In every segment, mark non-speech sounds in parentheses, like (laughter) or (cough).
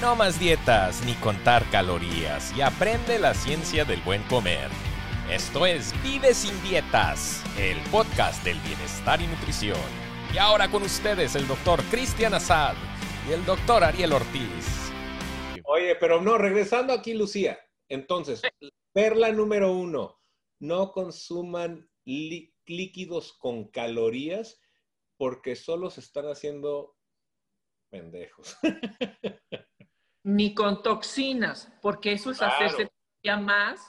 No más dietas ni contar calorías y aprende la ciencia del buen comer. Esto es Vive sin dietas, el podcast del bienestar y nutrición. Y ahora con ustedes el doctor Cristian Azad y el doctor Ariel Ortiz. Oye, pero no, regresando aquí, Lucía. Entonces, perla número uno, no consuman líquidos con calorías porque solo se están haciendo pendejos. (laughs) Ni con toxinas, porque eso es hacerse ya más.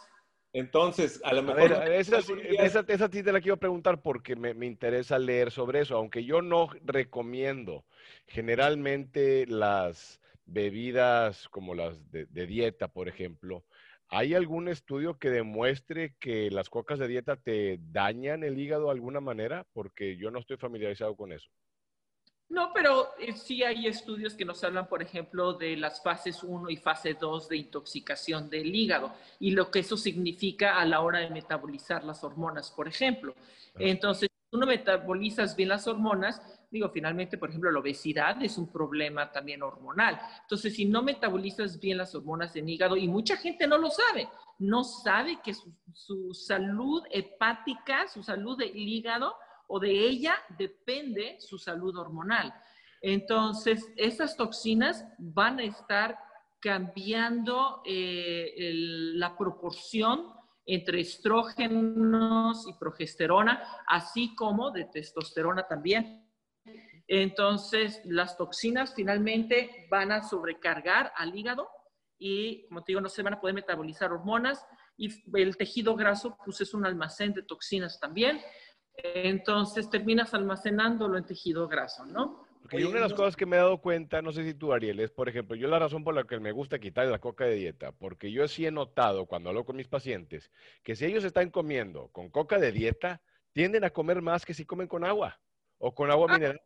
Entonces, a lo mejor... A ver, esa, esa, esa, sí te la quiero preguntar porque me, me, interesa leer sobre eso, aunque yo no recomiendo generalmente las bebidas como las de, de dieta, por ejemplo, ¿Hay algún estudio que demuestre que las cocas de dieta te dañan el hígado de alguna manera? Porque yo no estoy familiarizado con eso. No, pero eh, sí hay estudios que nos hablan, por ejemplo, de las fases 1 y fase 2 de intoxicación del hígado y lo que eso significa a la hora de metabolizar las hormonas, por ejemplo. Entonces, si tú no metabolizas bien las hormonas, digo, finalmente, por ejemplo, la obesidad es un problema también hormonal. Entonces, si no metabolizas bien las hormonas en hígado, y mucha gente no lo sabe, no sabe que su, salud hepática, su salud del hígado o de ella depende su salud hormonal. Entonces, estas toxinas van a estar cambiando eh, la proporción entre estrógenos y progesterona, así como de testosterona también. Entonces, las toxinas finalmente van a sobrecargar al hígado y, como te digo, no se van a poder metabolizar hormonas y el tejido graso, pues es un almacén de toxinas también. Entonces, terminas almacenándolo en tejido graso, ¿no? Porque una de las cosas que me he dado cuenta, no sé si tú, Ariel, es, por ejemplo, yo la razón por la que me gusta quitar la coca de dieta, porque yo sí he notado cuando hablo con mis pacientes que si ellos están comiendo con coca de dieta, tienden a comer más que si comen con agua o con agua ah, mineral.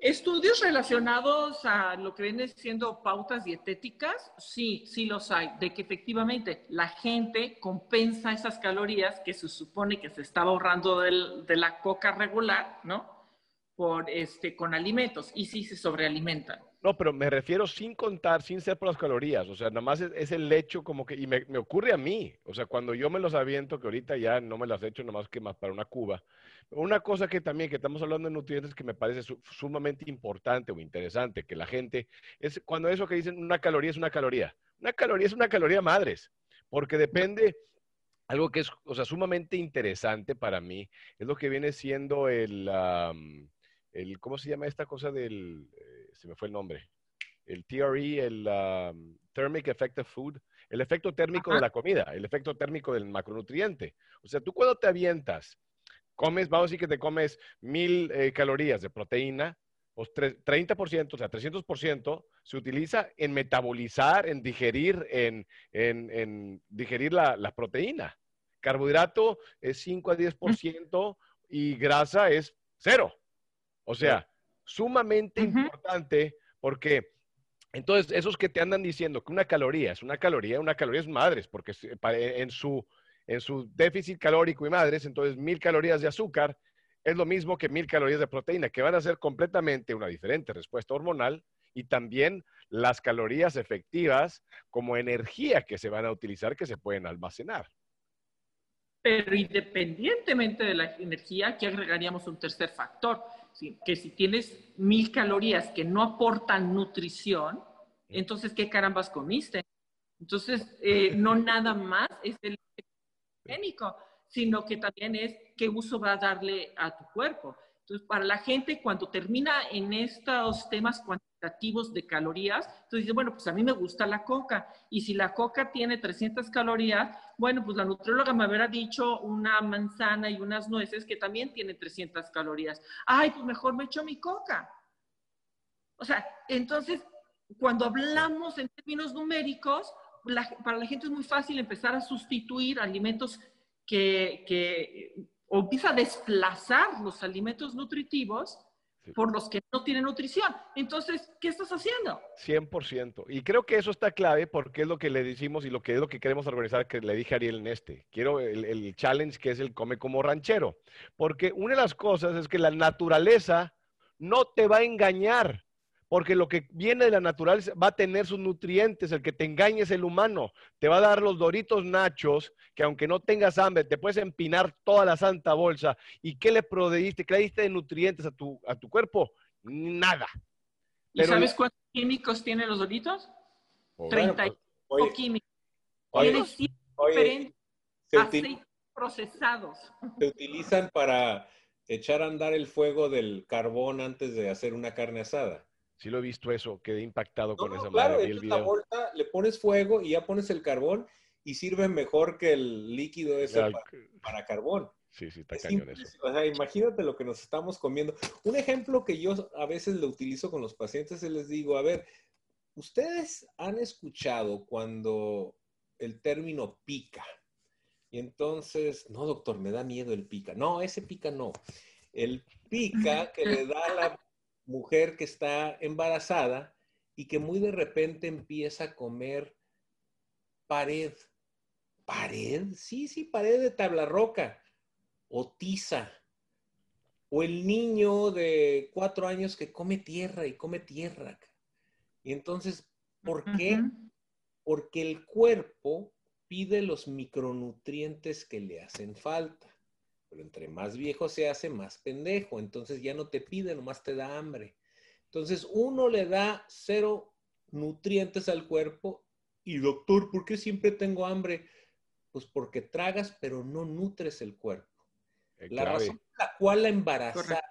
Estudios relacionados a lo que viene siendo pautas dietéticas, sí, sí los hay, de que efectivamente la gente compensa esas calorías que se supone que se estaba ahorrando de la coca regular, ¿no? Por, este, con alimentos y sí se sobrealimentan. No, pero me refiero sin contar, sin ser por las calorías. O sea, nada más es, el hecho como que, y me, ocurre a mí. O sea, cuando yo me los aviento, que ahorita ya no me las he hecho nada más que más para una cuba. Una cosa que también, que estamos hablando de nutrientes que me parece sumamente importante o interesante, que la gente, es cuando eso que dicen una caloría es una caloría. Una caloría es una caloría madres, porque depende, algo que es, o sea, sumamente interesante para mí, es lo que viene siendo el, el ¿cómo se llama esta cosa del... Eh, se me fue el nombre, el TRE, el um, Thermic Effect of Food, el efecto térmico de la comida, el efecto térmico del macronutriente. O sea, tú cuando te avientas, comes, vamos a decir que te comes mil eh, calorías de proteína, pues 30%, o sea, 300% se utiliza en metabolizar, en digerir, en, en, digerir la, la, proteína. Carbohidrato es 5 a 10% y grasa es cero. O sea, sumamente importante porque entonces esos que te andan diciendo que una caloría es una caloría, una caloría es madres, porque en su, en su déficit calórico y madres, entonces mil calorías de azúcar es lo mismo que mil calorías de proteína, que van a ser completamente una diferente respuesta hormonal y también las calorías efectivas como energía que se van a utilizar, que se pueden almacenar. Pero independientemente de la energía, aquí agregaríamos un tercer factor, que si tienes mil calorías que no aportan nutrición, entonces, ¿qué carambas comiste? Entonces, eh, no nada más es el higiénico, sino que también es qué uso va a darle a tu cuerpo. Entonces, para la gente, cuando termina en estos temas cuantitativos de calorías, entonces dice, bueno, pues a mí me gusta la coca. Y si la coca tiene 300 calorías, bueno, pues la nutrióloga me habrá dicho una manzana y unas nueces que también tienen 300 calorías. Ay, pues mejor me echo mi coca. O sea, entonces, cuando hablamos en términos numéricos, para la gente es muy fácil empezar a sustituir alimentos que, que o empieza a desplazar los alimentos nutritivos por los que no tienen nutrición. Entonces, ¿qué estás haciendo? 100%. Y creo que eso está clave porque es lo que le decimos y lo que es lo que queremos organizar, que le dije a Ariel en este. Quiero el, el challenge que es el come como ranchero. Porque una de las cosas es que la naturaleza no te va a engañar. Porque lo que viene de la naturaleza va a tener sus nutrientes. El que te engañe es el humano. Te va a dar los doritos nachos, que aunque no tengas hambre, te puedes empinar toda la santa bolsa. ¿Y qué le proveíste? ¿Qué le diste de nutrientes a tu, a tu cuerpo? Nada. ¿Y sabes cuántos químicos tienen los doritos? 30 pues, químicos. Tienen diferentes aceites procesados. Se utilizan para echar a andar el fuego del carbón antes de hacer una carne asada. Sí lo he visto eso, quedé impactado con esa claro, madre. la bolsa, le pones fuego y ya pones el carbón y sirve mejor que el líquido ese para, carbón. Sí, sí, está cañón eso. O sea, imagínate lo que nos estamos comiendo. Un ejemplo que yo a veces le utilizo con los pacientes es les digo, a ver, ustedes han escuchado cuando el término pica. Y entonces, no, doctor, me da miedo el pica. No, ese pica no. El pica que le da la mujer que está embarazada y que muy de repente empieza a comer pared. ¿Pared? Sí, sí, pared de tabla roca. O tiza. O el niño de cuatro años que come tierra y come tierra. Y entonces, ¿por qué? Porque el cuerpo pide los micronutrientes que le hacen falta. Pero entre más viejo se hace, más pendejo. Entonces ya no te pide, nomás te da hambre. Entonces uno le da cero nutrientes al cuerpo y doctor, ¿por qué siempre tengo hambre? Pues porque tragas, pero no nutres el cuerpo. Eh, la razón por la cual la embarazada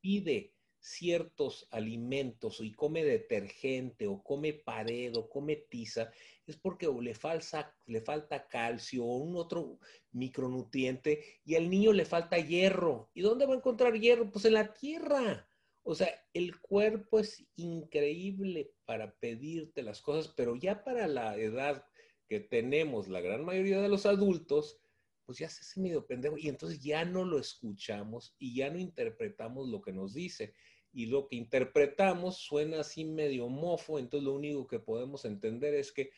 pide ciertos alimentos y come detergente o come pared o come tiza, es porque le falta, le falta calcio o un otro micronutriente y al niño le falta hierro. ¿Y dónde va a encontrar hierro? Pues en la tierra. O sea, el cuerpo es increíble para pedirte las cosas, pero ya para la edad que tenemos la gran mayoría de los adultos, pues ya se hace medio pendejo y entonces ya no lo escuchamos y ya no interpretamos lo que nos dice y lo que interpretamos suena así medio mofo, entonces lo único que podemos entender es que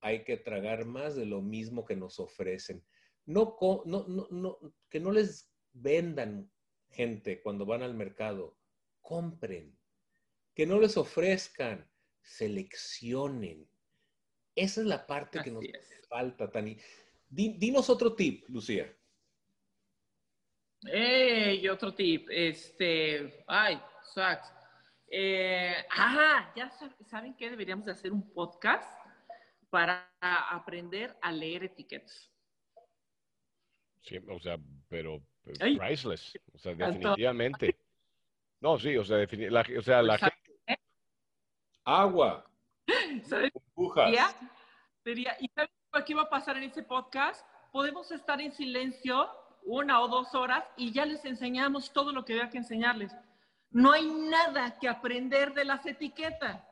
hay que tragar más de lo mismo que nos ofrecen. No, no, no, no, que no les vendan gente cuando van al mercado, compren, que no les ofrezcan, seleccionen. Esa es la parte que nos falta, Tani. dinos otro tip, Lucía. ¡Ey! Otro tip. Este, ay, Exacto. Eh, ya saben que deberíamos de hacer un podcast para aprender a leer etiquetas. Sí, o sea, pero, priceless, o sea, definitivamente. No, sí, o sea, la, o sea, la gente... Agua. (laughs) ¿Sabes? Sería, ¿Y saben qué va a pasar en ese podcast? Podemos estar en silencio una o dos horas y ya les enseñamos todo lo que había que enseñarles. No hay nada que aprender de las etiquetas.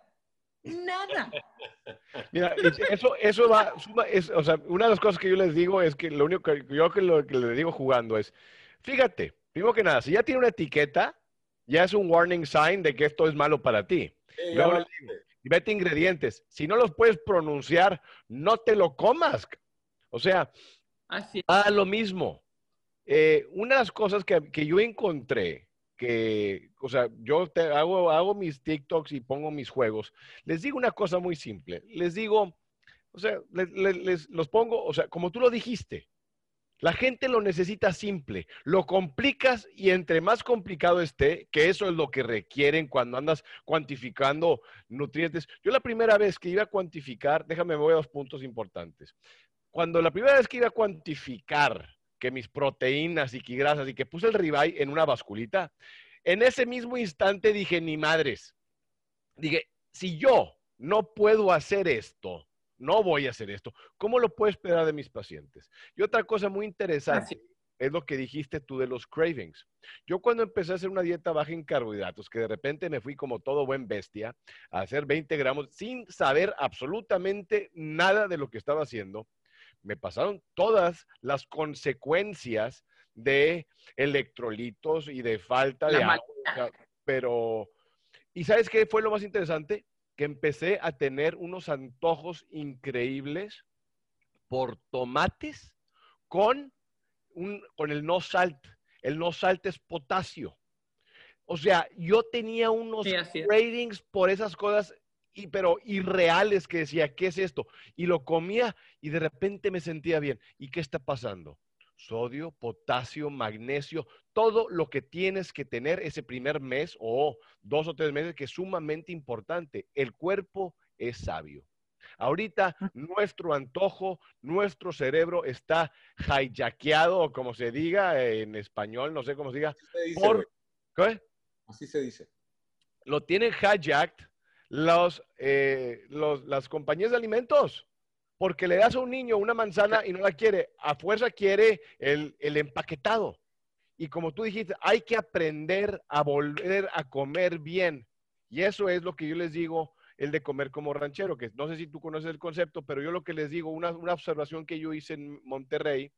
Nada. (laughs) Mira, eso, eso va, o sea, una de las cosas que yo les digo es que lo único que yo que lo que les digo jugando es, fíjate, primero que nada, si ya tiene una etiqueta, ya es un warning sign de que esto es malo para ti. Y vete ingredientes. Si no los puedes pronunciar, no te lo comas. O sea, Así a lo mismo. Eh, una de las cosas que, que yo encontré o sea, yo te hago, mis TikToks y pongo mis juegos, les digo una cosa muy simple. Les digo, o sea, les, los pongo, o sea, como tú lo dijiste, la gente lo necesita simple, lo complicas y entre más complicado esté, que eso es lo que requieren cuando andas cuantificando nutrientes. Yo la primera vez que iba a cuantificar, déjame, voy a dos puntos importantes. Cuando la primera vez que iba a cuantificar que mis proteínas y que grasas y que puse el ribeye en una basculita, en ese mismo instante dije, ni madres. Dije, si yo no puedo hacer esto, no voy a hacer esto, ¿cómo lo puedo esperar de mis pacientes? Y otra cosa muy interesante. Es lo que dijiste tú de los cravings. Yo cuando empecé a hacer una dieta baja en carbohidratos, que de repente me fui como todo buen bestia a hacer 20 gramos sin saber absolutamente nada de lo que estaba haciendo, me pasaron todas las consecuencias de electrolitos y de falta de agua. Pero, ¿y sabes qué fue lo más interesante? Que empecé a tener unos antojos increíbles por tomates con, un, con el no salt. El no salt es potasio. O sea, yo tenía unos ratings por esas cosas, y, pero irreales que decía, ¿qué es esto? Y lo comía y de repente me sentía bien. ¿Y qué está pasando? sodio, potasio, magnesio, todo lo que tienes que tener ese primer mes o dos o tres meses, que es sumamente importante. El cuerpo es sabio. Ahorita nuestro antojo, nuestro cerebro está hijackeado, o como se diga en español, no sé cómo se diga. por, ¿qué? Así se dice. Lo tienen hijacked eh, los, las compañías de alimentos porque le das a un niño una manzana y no la quiere, a fuerza quiere el, empaquetado. Y como tú dijiste, hay que aprender a volver a comer bien. Y eso es lo que yo les digo, el de comer como ranchero, que no sé si tú conoces el concepto, pero yo lo que les digo, una, observación que yo hice en Monterrey,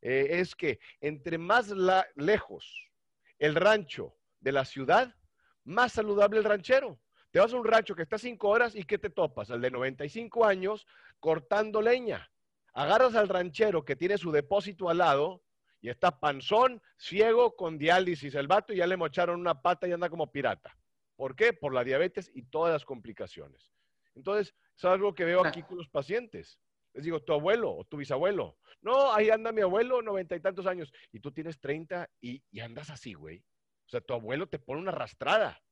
eh, es que entre más lejos el rancho de la ciudad, más saludable el ranchero. Te vas a un rancho que está cinco horas y ¿qué te topas? Al de 95 años cortando leña. Agarras al ranchero que tiene su depósito al lado y está panzón, ciego, con diálisis. El vato ya le mocharon una pata y anda como pirata. ¿Por qué? Por la diabetes y todas las complicaciones. Entonces, es algo que veo aquí con los pacientes. Les digo, tu abuelo o tu bisabuelo. No, ahí anda mi abuelo, noventa y tantos años. Y tú tienes treinta y, andas así, güey. O sea, tu abuelo te pone una arrastrada.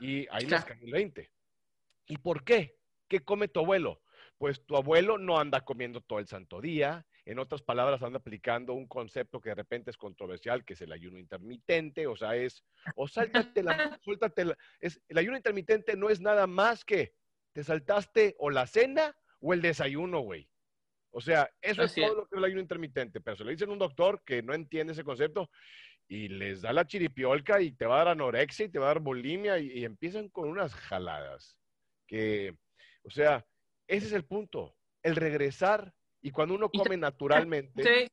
Y ahí les cae el 20. ¿Y por qué? ¿Qué come tu abuelo? Pues tu abuelo no anda comiendo todo el santo día. En otras palabras, anda aplicando un concepto que de repente es controversial, que es el ayuno intermitente. O sea, es, o sáltate la, (laughs) suéltate la, es, el ayuno intermitente no es nada más que te saltaste o la cena o el desayuno, güey. O sea, eso es todo lo que es el ayuno intermitente. Pero se lo dicen a un doctor que no entiende ese concepto y les da la chiripiolca y te va a dar anorexia y te va a dar bulimia y, empiezan con unas jaladas. Que, o sea, ese es el punto, el regresar y cuando uno come naturalmente.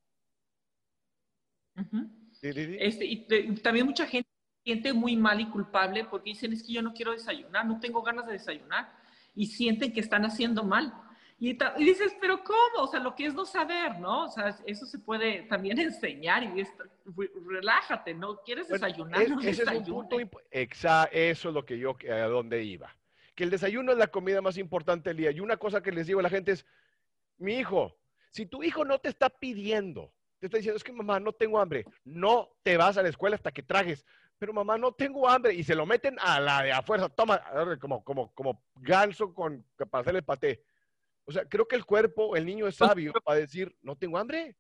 Este, y también mucha gente siente muy mal y culpable porque dicen es que yo no quiero desayunar, no tengo ganas de desayunar y sienten que están haciendo mal. Y, dices, pero ¿cómo? O sea, lo que es no saber, ¿no? O sea, eso se puede también (laughs) enseñar y es, relájate, ¿no? ¿Quieres desayunar? ese es un punto, eso es lo que yo, a dónde iba. Que el desayuno es la comida más importante del día. Y una cosa que les digo a la gente es, mi hijo, si tu hijo no te está pidiendo, te está diciendo, es que mamá, no tengo hambre, no te vas a la escuela hasta que trajes. Pero mamá, no tengo hambre. Y se lo meten a la de a fuerza. Toma, como, como, como ganso con, para hacer el paté o sea, creo que el cuerpo, el niño es pues, sabio para decir, no tengo hambre.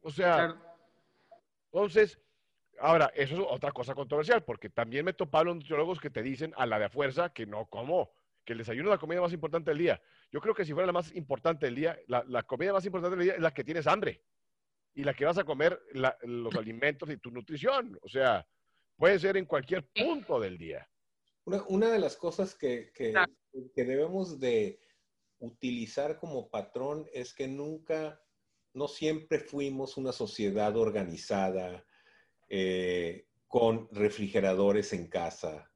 O sea, entonces, ahora, eso es otra cosa controversial, porque también me toparon nutriólogos que te dicen a la de a fuerza que no como, que el desayuno es la comida más importante del día. Yo creo que si fuera la más importante del día, la, comida más importante del día es la que tienes hambre y la que vas a comer los alimentos y tu nutrición. O sea, puede ser en cualquier punto del día. Una, de las cosas que, que debemos de, utilizar como patrón es que nunca, no siempre fuimos una sociedad organizada eh, con refrigeradores en casa,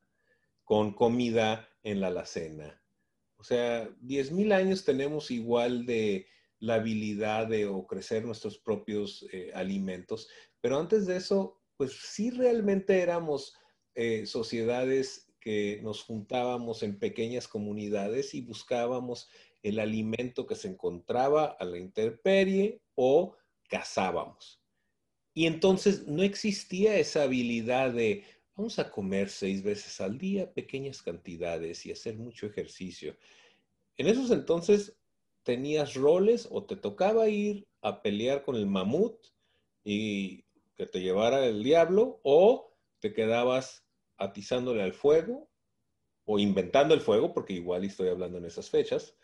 con comida en la alacena. O sea, 10.000 años tenemos igual de la habilidad de o crecer nuestros propios eh, alimentos, pero antes de eso, pues sí realmente éramos eh, sociedades que nos juntábamos en pequeñas comunidades y buscábamos el alimento que se encontraba a la intemperie o cazábamos. Y entonces no existía esa habilidad de vamos a comer seis veces al día pequeñas cantidades y hacer mucho ejercicio. En esos entonces tenías roles o te tocaba ir a pelear con el mamut y que te llevara el diablo o te quedabas atizándole al fuego o inventando el fuego, porque igual estoy hablando en esas fechas,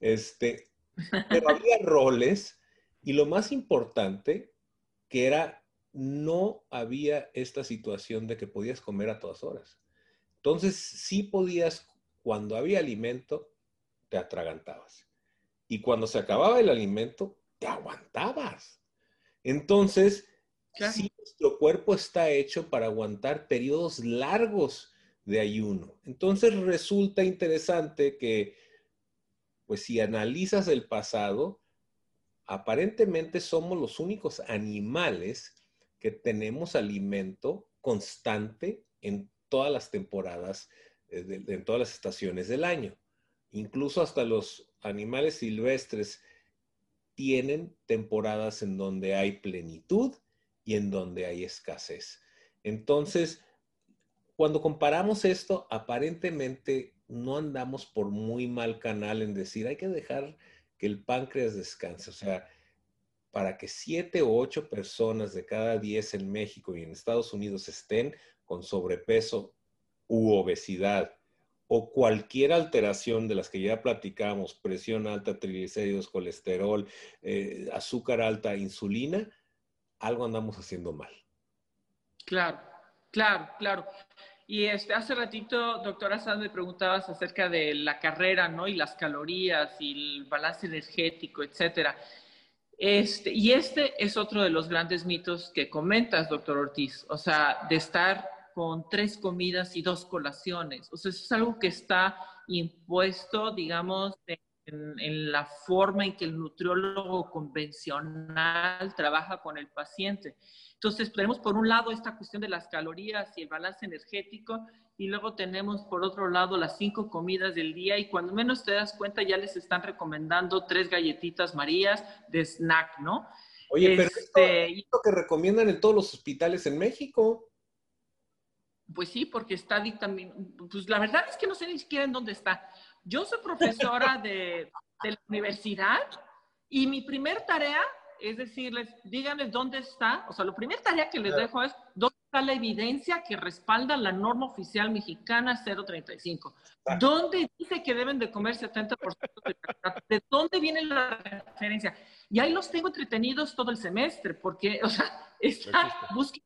este, (laughs) pero había roles y lo más importante que era no había esta situación de que podías comer a todas horas. Entonces, sí podías, cuando había alimento, te atragantabas. Y cuando se acababa el alimento, te aguantabas. Entonces, sí, nuestro cuerpo está hecho para aguantar periodos largos de ayuno. Entonces, resulta interesante que pues si analizas el pasado, aparentemente somos los únicos animales que tenemos alimento constante en todas las temporadas, eh, en todas las estaciones del año. Incluso hasta los animales silvestres tienen temporadas en donde hay plenitud y en donde hay escasez. Entonces, cuando comparamos esto, aparentemente no andamos por muy mal canal en decir, hay que dejar que el páncreas descanse. O sea, para que siete o ocho personas de cada diez en México y en Estados Unidos estén con sobrepeso u obesidad o cualquier alteración de las que ya platicamos, presión alta, triglicéridos, colesterol, eh, azúcar alta, insulina, algo andamos haciendo mal. Claro, claro, claro. Y este, hace ratito, doctora Sanz, me preguntabas acerca de la carrera, ¿no? Y las calorías y el balance energético, etcétera. Este, y este es otro de los grandes mitos que comentas, doctor Ortiz. O sea, de estar con tres comidas y dos colaciones. O sea, eso es algo que está impuesto, digamos, en, en, la forma en que el nutriólogo convencional trabaja con el paciente. Entonces, tenemos por un lado esta cuestión de las calorías y el balance energético, y luego tenemos por otro lado las cinco comidas del día, y cuando menos te das cuenta ya les están recomendando tres galletitas marías de snack, ¿no? Oye, pero este, esto, que recomiendan en todos los hospitales en México. Pues sí, porque está también, pues la verdad es que no sé ni siquiera en dónde está. Yo soy profesora de, de la universidad y mi primer tarea es decirles, díganles dónde está, o sea, la primera tarea que les dejo es dónde está la evidencia que respalda la norma oficial mexicana 035. ¿Dónde dice que deben de comer 70% de ¿De dónde viene la referencia? Y ahí los tengo entretenidos todo el semestre, porque, o sea, está, busquen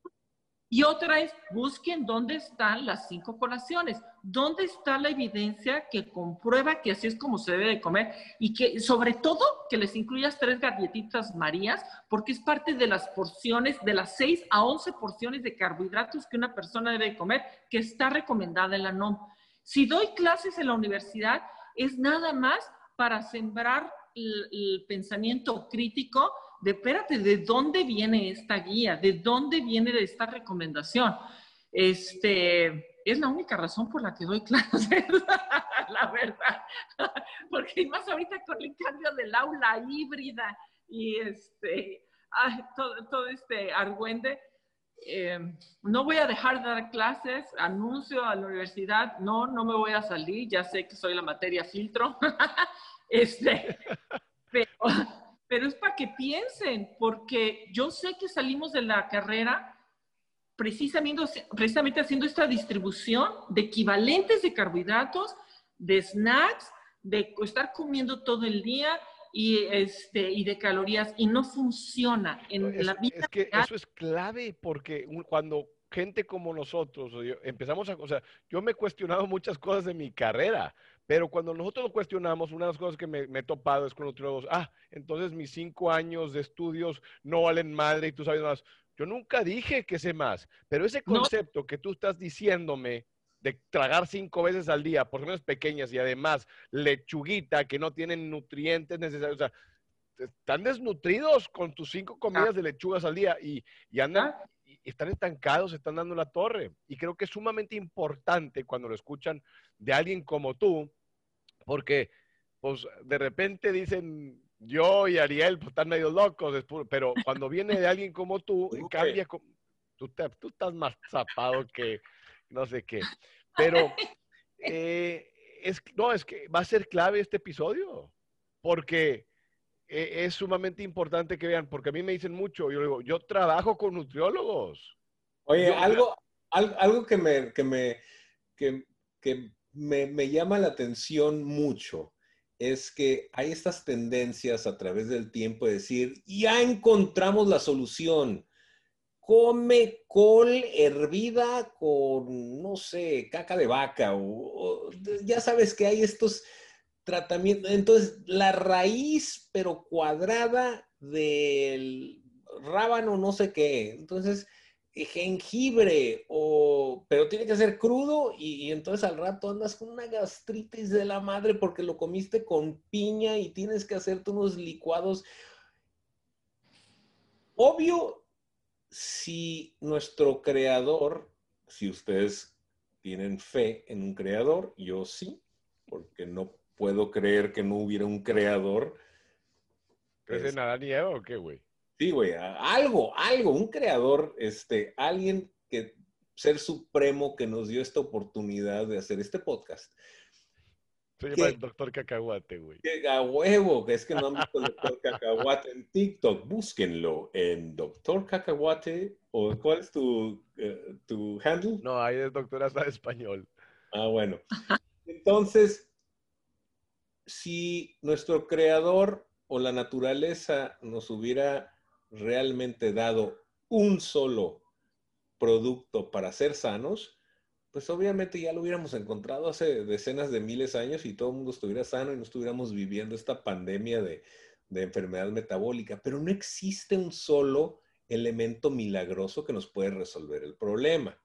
y otra es, busquen dónde están las cinco colaciones, dónde está la evidencia que comprueba que así es como se debe de comer y que sobre todo que les incluyas tres galletitas marías, porque es parte de las porciones, de las 6 a 11 porciones de carbohidratos que una persona debe comer, que está recomendada en la NOM. Si doy clases en la universidad, es nada más para sembrar el pensamiento crítico de, espérate, ¿de dónde viene esta guía? ¿De dónde viene esta recomendación? Este, es la única razón por la que doy (laughs) clases, la verdad. Porque más ahorita con el cambio del aula híbrida y este, todo, este argüende, eh, no voy a dejar de dar clases, anuncio a la universidad, no, no me voy a salir, ya sé que soy la materia filtro. (laughs) este, pero, pero es para que piensen, porque yo sé que salimos de la carrera precisamente, precisamente haciendo esta distribución de equivalentes de carbohidratos, de snacks, de estar comiendo todo el día y, este, y de calorías, y no funciona en la vida. Es que eso es clave, porque cuando gente como nosotros empezamos a, o sea, yo me he cuestionado muchas cosas de mi carrera, pero cuando nosotros lo cuestionamos, una de las cosas que me, he topado es con nutriólogos, ah, entonces mis cinco años de estudios no valen madre y tú sabes más. Yo nunca dije que sé más, pero ese concepto que tú estás diciéndome de tragar cinco veces al día, por menos pequeñas y además lechuguita que no tienen nutrientes necesarios, o sea, están desnutridos con tus cinco comidas de lechugas al día y, y andan, y están estancados, están dando la torre. Y creo que es sumamente importante cuando lo escuchan de alguien como tú, porque pues de repente dicen yo y Ariel pues están medio locos, pero cuando viene de alguien como tú, (laughs) cambia, tú, tú estás más zapado que no sé qué. Pero (laughs) eh, es, no, es que va a ser clave este episodio, porque e, es sumamente importante que vean, porque a mí me dicen mucho, yo digo, yo trabajo con nutriólogos. Oye, algo, algo, que me, que me, que, que me, llama la atención mucho es que hay estas tendencias a través del tiempo de decir, ya encontramos la solución. Come col hervida con, no sé, caca de vaca o, ya sabes que hay estos tratamientos. Entonces, la raíz, pero cuadrada del rábano, no sé qué. Entonces, jengibre, o, pero tiene que ser crudo y, entonces al rato andas con una gastritis de la madre porque lo comiste con piña y tienes que hacerte unos licuados. Obvio, si nuestro creador si ustedes tienen fe en un creador, yo sí, porque no puedo creer que no hubiera un creador. ¿Crees en Adán y Eva o qué, güey? Sí, güey, algo, algo, un creador, este, alguien que ser supremo que nos dio esta oportunidad de hacer este podcast. Se llama el doctor Cacahuate, güey. A huevo, es que no han visto el doctor Cacahuate en TikTok, búsquenlo en doctor Cacahuate, o ¿cuál es tu, eh, tu handle? No, ahí es doctor hasta español. Ah, bueno. Entonces, si nuestro creador o la naturaleza nos hubiera realmente dado un solo producto para ser sanos, pues obviamente ya lo hubiéramos encontrado hace decenas de miles de años y todo el mundo estuviera sano y no estuviéramos viviendo esta pandemia de, enfermedad metabólica. Pero no existe un solo elemento milagroso que nos puede resolver el problema.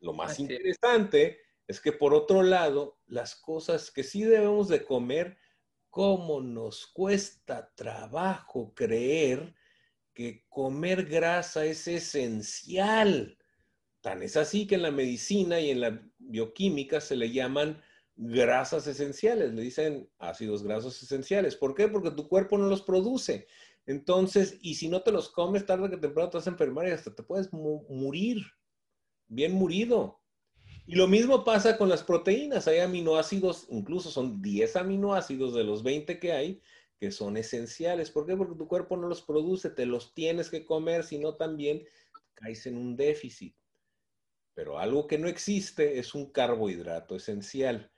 Lo más interesante es que por otro lado, las cosas que sí debemos de comer, cómo nos cuesta trabajo creer que comer grasa es esencial. Tan es así que en la medicina y en la bioquímica se le llaman grasas esenciales, le dicen ácidos grasos esenciales. ¿Por qué? Porque tu cuerpo no los produce. Entonces, y si no te los comes, tarde que temprano te vas a enfermar y hasta te puedes morir, bien murido. Y lo mismo pasa con las proteínas. Hay aminoácidos, incluso son 10 aminoácidos de los 20 que hay, que son esenciales. ¿Por qué? Porque tu cuerpo no los produce, te los tienes que comer, si no también caes en un déficit. Pero algo que no existe es un carbohidrato esencial.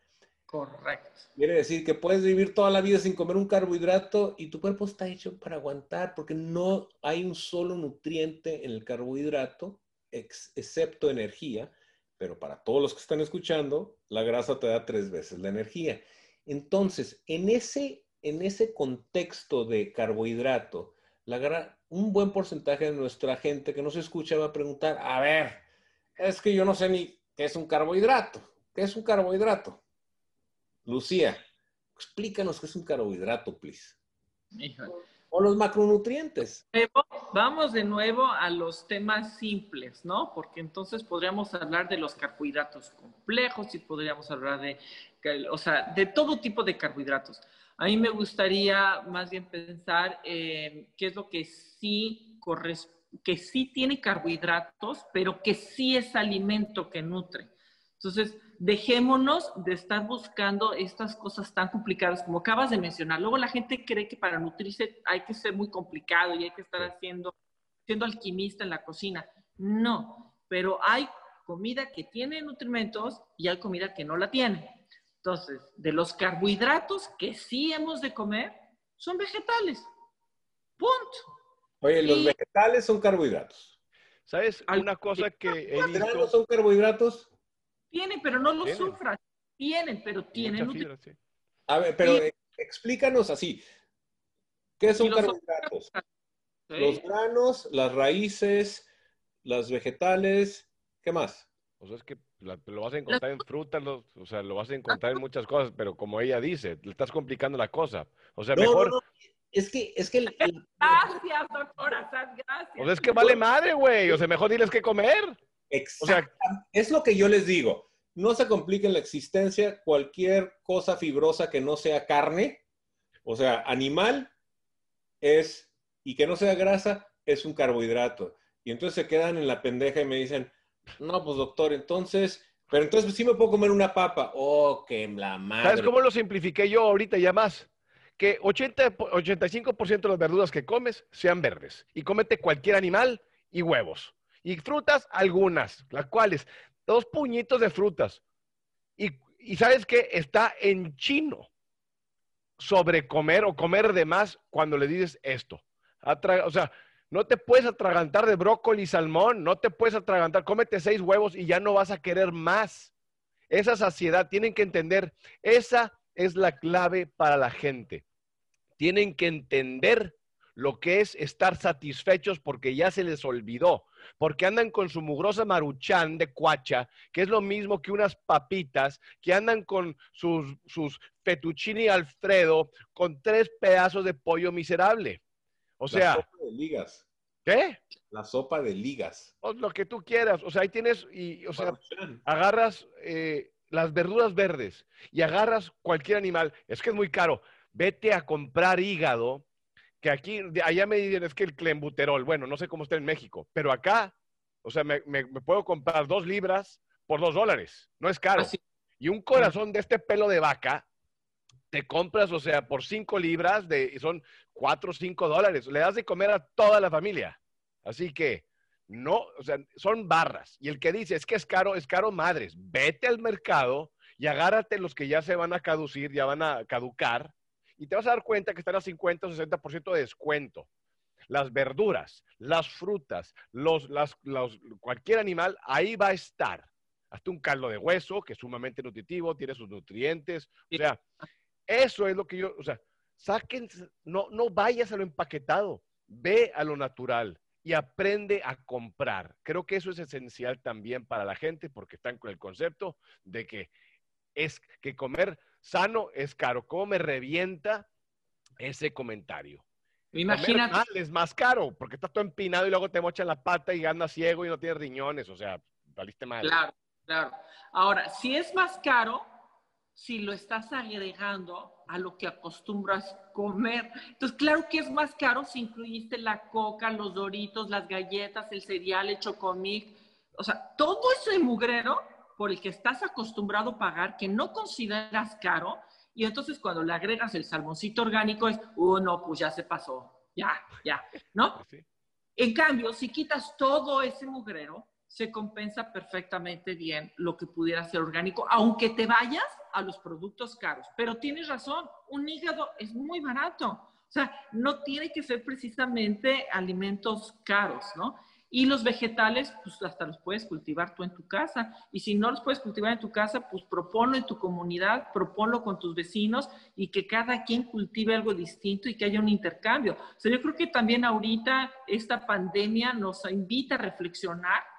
Correcto. Quiere decir que puedes vivir toda la vida sin comer un carbohidrato y tu cuerpo está hecho para aguantar porque no hay un solo nutriente en el carbohidrato, excepto energía. Pero para todos los que están escuchando, la grasa te da tres veces la energía. Entonces, en ese en ese contexto de carbohidrato, un buen porcentaje de nuestra gente que nos escucha va a preguntar, a ver, es que yo no sé ni qué es un carbohidrato. ¿Qué es un carbohidrato? Lucía, explícanos qué es un carbohidrato, please. O los macronutrientes. Vamos de nuevo a los temas simples, ¿no? Porque entonces podríamos hablar de los carbohidratos complejos y podríamos hablar de, o sea, de todo tipo de carbohidratos. A mí me gustaría más bien pensar qué es lo que sí que sí tiene carbohidratos, pero que sí es alimento que nutre. Entonces, dejémonos de estar buscando estas cosas tan complicadas como acabas de mencionar. Luego la gente cree que para nutrirse hay que ser muy complicado y hay que estar haciendo, siendo alquimista en la cocina. No, pero hay comida que tiene nutrimentos y hay comida que no la tiene. Entonces, de los carbohidratos que sí hemos de comer, son vegetales. Punto. Oye, los vegetales son carbohidratos. ¿Sabes? Una cosa que he ¿Los granos son carbohidratos? Tienen, pero no los sufran. Tienen, pero tienen. A ver, pero eh, explícanos así. ¿Qué son carbohidratos? Los granos, las raíces, las vegetales, ¿qué más? O sea, es que lo vas a encontrar en frutas, o sea, lo vas a encontrar en muchas cosas, pero como ella dice, le estás complicando la cosa. O sea, mejor... Es que, es que... (laughs) Gracias, doctora, gracias. O sea, es que vale madre, güey. O sea, mejor diles qué comer. Exacto. O sea, es lo que yo les digo. No se compliquen la existencia. Cualquier cosa fibrosa que no sea carne, o sea, animal, es, y que no sea grasa, es un carbohidrato. Y entonces se quedan en la pendeja y me dicen, no, pues doctor, entonces, pero entonces sí me puedo comer una papa. Oh, que la madre. ¿Sabes cómo lo simplifiqué yo ahorita ya más? Que 80, 85% de las verduras que comes sean verdes. Y cómete cualquier animal y huevos. Y frutas, algunas, las cuales, dos puñitos de frutas. Y, y sabes que está en chino sobre comer o comer de más cuando le dices esto. o sea, no te puedes atragantar de brócoli y salmón, no te puedes atragantar, cómete seis huevos y ya no vas a querer más. Esa saciedad, tienen que entender, esa es la clave para la gente. Tienen que entender lo que es estar satisfechos porque ya se les olvidó, porque andan con su mugrosa maruchán de cuacha, que es lo mismo que unas papitas, que andan con sus, sus fettuccini alfredo con tres pedazos de pollo miserable. O sea, ¿Qué? La sopa de ligas. O lo que tú quieras. O sea, ahí tienes, y, o sea, agarras eh, las verduras verdes y agarras cualquier animal. Es que es muy caro. Vete a comprar hígado, que aquí, allá me dicen es que el clembuterol, bueno, no sé cómo está en México, pero acá, o sea, me, puedo comprar dos libras por dos dólares. No es caro. Y un corazón de este pelo de vaca, te compras, o sea, por cinco libras, de, son cuatro o cinco dólares. Le das de comer a toda la familia. Así que, no, o sea, son barras. Y el que dice, es que es caro, es caro madres. Vete al mercado y agárrate los que ya se van a caducir, ya van a caducar, y te vas a dar cuenta que están a 50 o 60% de descuento. Las verduras, las frutas, los, las, los, cualquier animal, ahí va a estar. Hasta un caldo de hueso, que es sumamente nutritivo, tiene sus nutrientes. O sea, eso es lo que yo, o sea, saquen, no, no vayas a lo empaquetado, ve a lo natural y aprende a comprar. Creo que eso es esencial también para la gente porque están con el concepto de que es que comer sano es caro. ¿Cómo me revienta ese comentario? Imagínate. Mal es más caro porque estás todo empinado y luego te mochan la pata y andas ciego y no tienes riñones. O sea, valiste mal. Claro, claro. Ahora, si es más caro, si lo estás agregando a lo que acostumbras comer. Entonces, claro que es más caro si incluiste la coca, los doritos, las galletas, el cereal, el chocomic. O sea, todo ese mugrero por el que estás acostumbrado a pagar, que no consideras caro, y entonces cuando le agregas el salmoncito orgánico es, oh, no, pues ya se pasó, ya, ya, ¿no? (laughs) En cambio, si quitas todo ese mugrero, se compensa perfectamente bien lo que pudiera ser orgánico, aunque te vayas a los productos caros. Pero tienes razón, un hígado es muy barato. O sea, no tiene que ser precisamente alimentos caros, ¿no? Y los vegetales, pues hasta los puedes cultivar tú en tu casa. Y si no los puedes cultivar en tu casa, pues proponlo en tu comunidad, proponlo con tus vecinos y que cada quien cultive algo distinto y que haya un intercambio. O sea, yo creo que también ahorita esta pandemia nos invita a reflexionar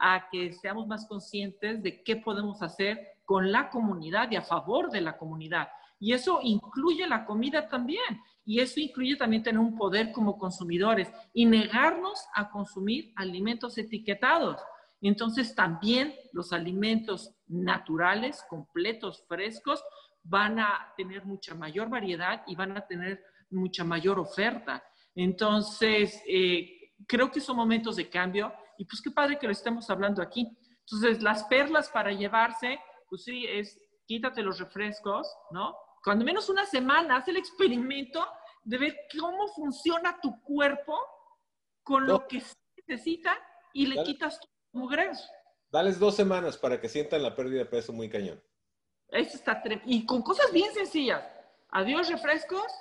a que seamos más conscientes de qué podemos hacer con la comunidad y a favor de la comunidad. Y eso incluye la comida también. Y eso incluye también tener un poder como consumidores y negarnos a consumir alimentos etiquetados. Entonces también los alimentos naturales, completos, frescos, van a tener mucha mayor variedad y van a tener mucha mayor oferta. Entonces, eh, creo que son momentos de cambio y pues qué padre que lo estemos hablando aquí. Entonces, las perlas para llevarse, pues sí, es quítate los refrescos, ¿no? Cuando menos una semana, haz el experimento de ver cómo funciona tu cuerpo con lo que se necesita y le quitas tu mugres. Dales dos semanas para que sientan la pérdida de peso muy cañón. Eso está y con cosas bien sencillas. Adiós refrescos,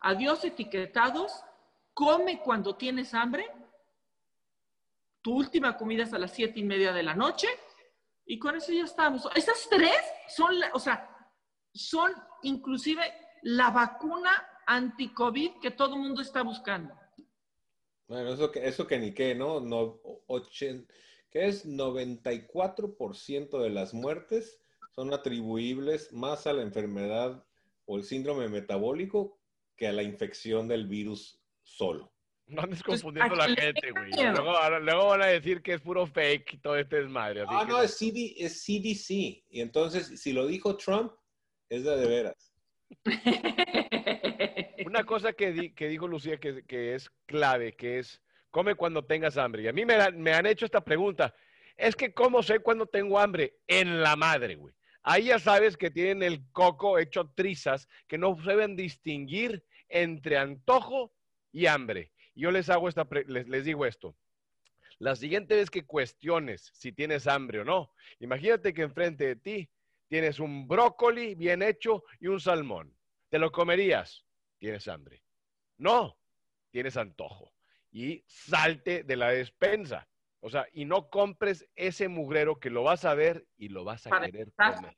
adiós etiquetados, come cuando tienes hambre tu última comida es a las siete y media de la noche y con eso ya estamos. Esas tres son, o sea, son inclusive la vacuna anti-COVID que todo el mundo está buscando. Bueno, eso que, eso que ni qué, ¿no? no que es 94% de las muertes son atribuibles más a la enfermedad o el síndrome metabólico que a la infección del virus solo. No andes pues, confundiendo a la gente, güey. Luego, van a decir que es puro fake y todo este desmadre. Ah, no, es, CDC. Y entonces, si lo dijo Trump, es de, de veras. (laughs) Una cosa que, que dijo Lucía que, que, es clave, que es come cuando tengas hambre. Y a mí me, me han hecho esta pregunta. Es que, ¿cómo sé cuando tengo hambre? En la madre, güey. Ahí ya sabes que tienen el coco hecho trizas, que no saben distinguir entre antojo y hambre yo les hago esta, les, digo esto. La siguiente vez que cuestiones si tienes hambre o no, imagínate que enfrente de ti tienes un brócoli bien hecho y un salmón. ¿Te lo comerías? Tienes hambre. No, tienes antojo. Y salte de la despensa. O sea, y no compres ese mugrero que lo vas a ver y lo vas a querer comer.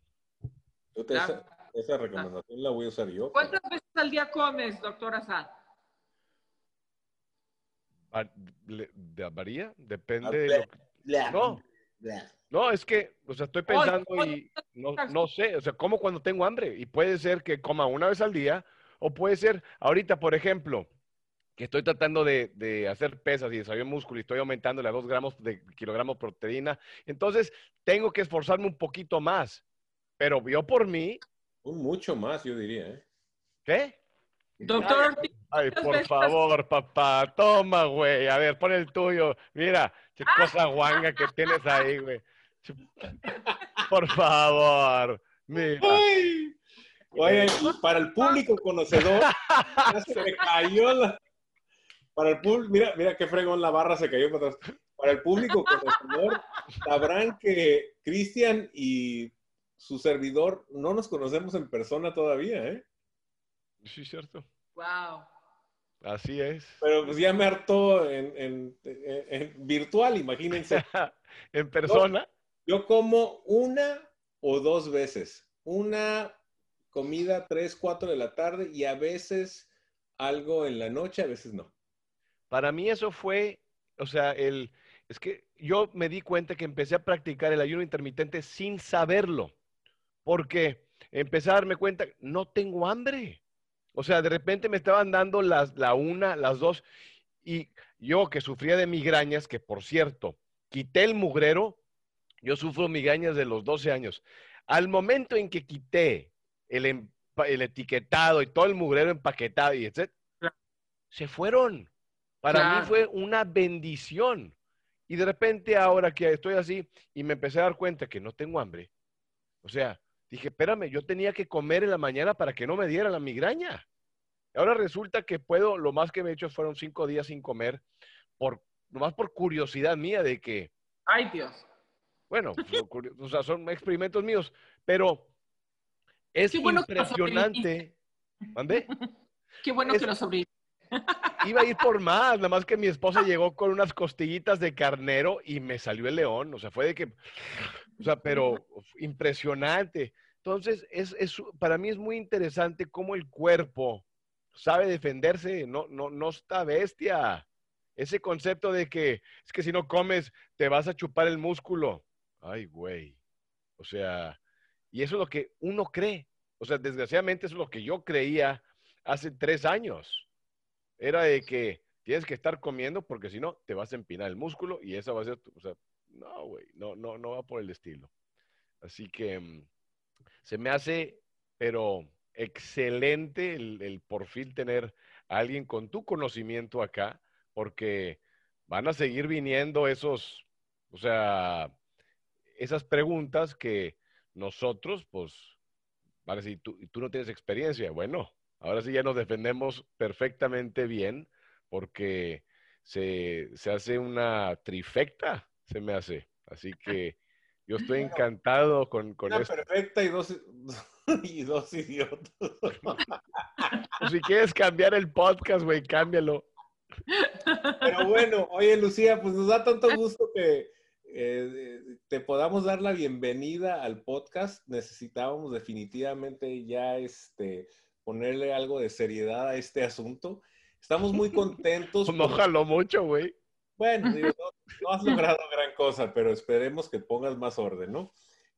esa, recomendación la voy a usar yo. ¿Cuántas veces al día comes, doctor Azad? ¿Varía? Depende de lo que... No. No, es que, o sea, estoy pensando y no, no, sé, o sea, como cuando tengo hambre y puede ser que coma una vez al día o puede ser, ahorita, por ejemplo, que estoy tratando de, hacer pesas y desarrollar músculo y estoy aumentándole a dos gramos de kilogramos de proteína. Entonces, tengo que esforzarme un poquito más. Pero yo por mí. mucho más, yo diría. ¿eh? ¿Qué? Doctor. Ay, por favor, papá. Toma, güey. A ver, pon el tuyo. Mira, qué cosa guanga que tienes ahí, güey. Por favor. Mira. Oye, para el público conocedor, se me cayó la, para el público, mira, mira qué fregón la barra se cayó para atrás. Para el público conocedor, sabrán que Cristian y su servidor no nos conocemos en persona todavía, ¿eh? Sí, cierto. Wow. Así es. Pero pues ya me hartó en, virtual, imagínense. (laughs) en persona. yo, como una o dos veces. Una comida tres, cuatro de la tarde y a veces algo en la noche, a veces no. Para mí eso fue, o sea, el, es que yo me di cuenta que empecé a practicar el ayuno intermitente sin saberlo, porque empecé a darme cuenta, no tengo hambre. O sea, de repente me estaban dando las, la una, las dos, y yo que sufría de migrañas, que por cierto, quité el mugrero, yo sufro migrañas de los 12 años. Al momento en que quité el, em, el etiquetado y todo el mugrero empaquetado y etc., se fueron. Para mí fue una bendición. Y de repente ahora que estoy así y me empecé a dar cuenta que no tengo hambre. O sea, dije, espérame, yo tenía que comer en la mañana para que no me diera la migraña. Ahora resulta que puedo, lo más que me he hecho fueron cinco días sin comer, por, nomás por curiosidad mía de que... Ay, Dios. Bueno, (laughs) o sea, son experimentos míos, pero es impresionante. ¿Mande? Qué bueno (laughs) que lo sobreviviste. Iba a ir por más, nada más que mi esposa (laughs) llegó con unas costillitas de carnero y me salió el león. O sea, fue de que, o sea, pero impresionante. Entonces, es, es, para mí es muy interesante cómo el cuerpo sabe defenderse, no, no, no está bestia. Ese concepto de que es que si no comes te vas a chupar el músculo. Ay, güey. O sea, y eso es lo que uno cree. O sea, desgraciadamente eso es lo que yo creía hace tres años era de que tienes que estar comiendo porque si no te vas a empinar el músculo y esa va a ser, tu, o sea, no, güey, no, no, no va por el estilo. Así que mm, se me hace, pero excelente el, el, por fin tener a alguien con tu conocimiento acá, porque van a seguir viniendo esos, o sea, esas preguntas que nosotros, pues, van a decir, tú, tú no tienes experiencia. Bueno, Ahora sí ya nos defendemos perfectamente bien porque se, hace una trifecta, se me hace. Así que yo estoy encantado con, con una perfecta y dos, (laughs) y dos idiotas. (laughs) Si quieres cambiar el podcast, güey, cámbialo. Pero bueno, oye, Lucía, pues nos da tanto gusto que eh, te podamos dar la bienvenida al podcast. Necesitábamos definitivamente ya este ponerle algo de seriedad a este asunto. Estamos muy contentos. (laughs) no jaló mucho, güey. Bueno, (laughs) no, has logrado gran cosa, pero esperemos que pongas más orden, ¿no?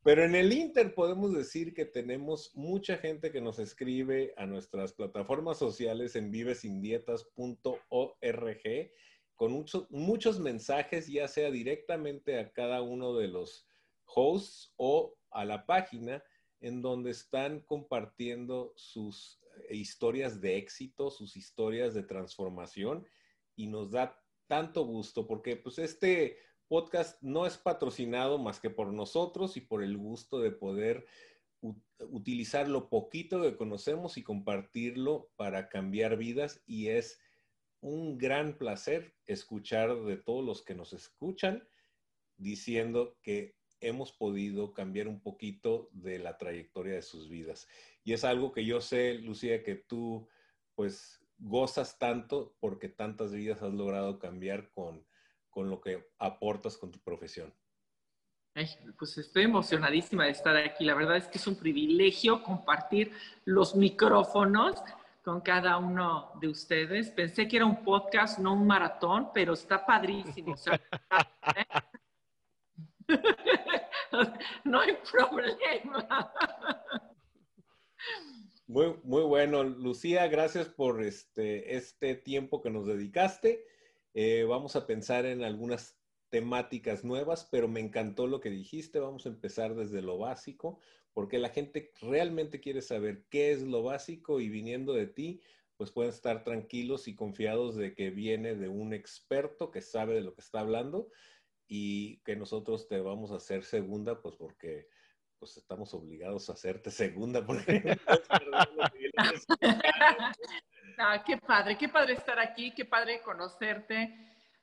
Pero en el Inter podemos decir que tenemos mucha gente que nos escribe a nuestras plataformas sociales en vivesindietas.org con muchos, muchos mensajes, ya sea directamente a cada uno de los hosts o a la página en donde están compartiendo sus eh, historias de éxito, sus historias de transformación y nos da tanto gusto porque pues este podcast no es patrocinado más que por nosotros y por el gusto de poder utilizar lo poquito que conocemos y compartirlo para cambiar vidas y es un gran placer escuchar de todos los que nos escuchan diciendo que hemos podido cambiar un poquito de la trayectoria de sus vidas. Y es algo que yo sé, Lucía, que tú pues gozas tanto porque tantas vidas has logrado cambiar con, con lo que aportas con tu profesión. pues estoy emocionadísima de estar aquí. La verdad es que es un privilegio compartir los micrófonos con cada uno de ustedes. Pensé que era un podcast, no un maratón, pero está padrísimo. (laughs) (laughs) no hay problema. Muy, muy bueno. Lucía, gracias por este, este tiempo que nos dedicaste. Eh, vamos a pensar en algunas temáticas nuevas, pero me encantó lo que dijiste. Vamos a empezar desde lo básico, porque la gente realmente quiere saber qué es lo básico y viniendo de ti, pues pueden estar tranquilos y confiados de que viene de un experto que sabe de lo que está hablando y que nosotros te vamos a hacer segunda, pues porque pues estamos obligados a hacerte segunda porque ah, qué padre, qué padre estar aquí, qué padre conocerte,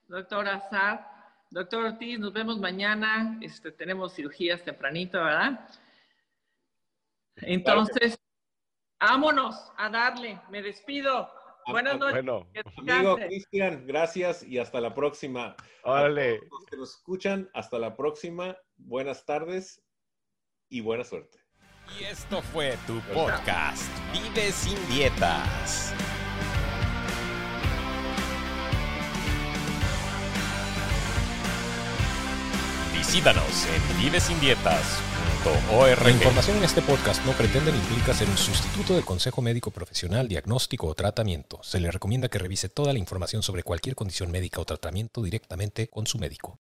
doctor Azar. Doctor Ortiz, nos vemos mañana. Este, tenemos cirugías tempranito, ¿verdad? Entonces, vámonos a darle. Me despido. Buenas noches. Bueno. Amigo Cristian, gracias y hasta la próxima. Órale. los que nos escuchan, hasta la próxima. Buenas tardes y buena suerte. Y esto fue tu podcast, Vive sin dietas. Visítanos en vivesindietas.org. La información en este podcast no pretende ni implica ser un sustituto de consejo médico profesional, diagnóstico o tratamiento. Se le recomienda que revise toda la información sobre cualquier condición médica o tratamiento directamente con su médico.